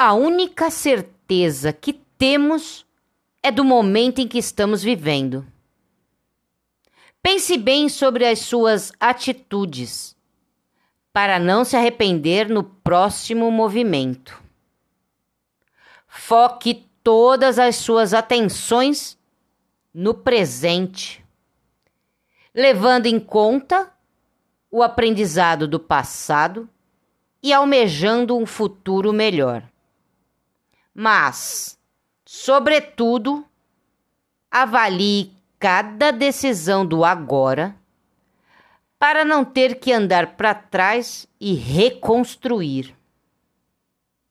A única certeza que temos é do momento em que estamos vivendo. Pense bem sobre as suas atitudes, para não se arrepender no próximo movimento. Foque todas as suas atenções no presente, levando em conta o aprendizado do passado e almejando um futuro melhor. Mas, sobretudo, avalie cada decisão do agora para não ter que andar para trás e reconstruir.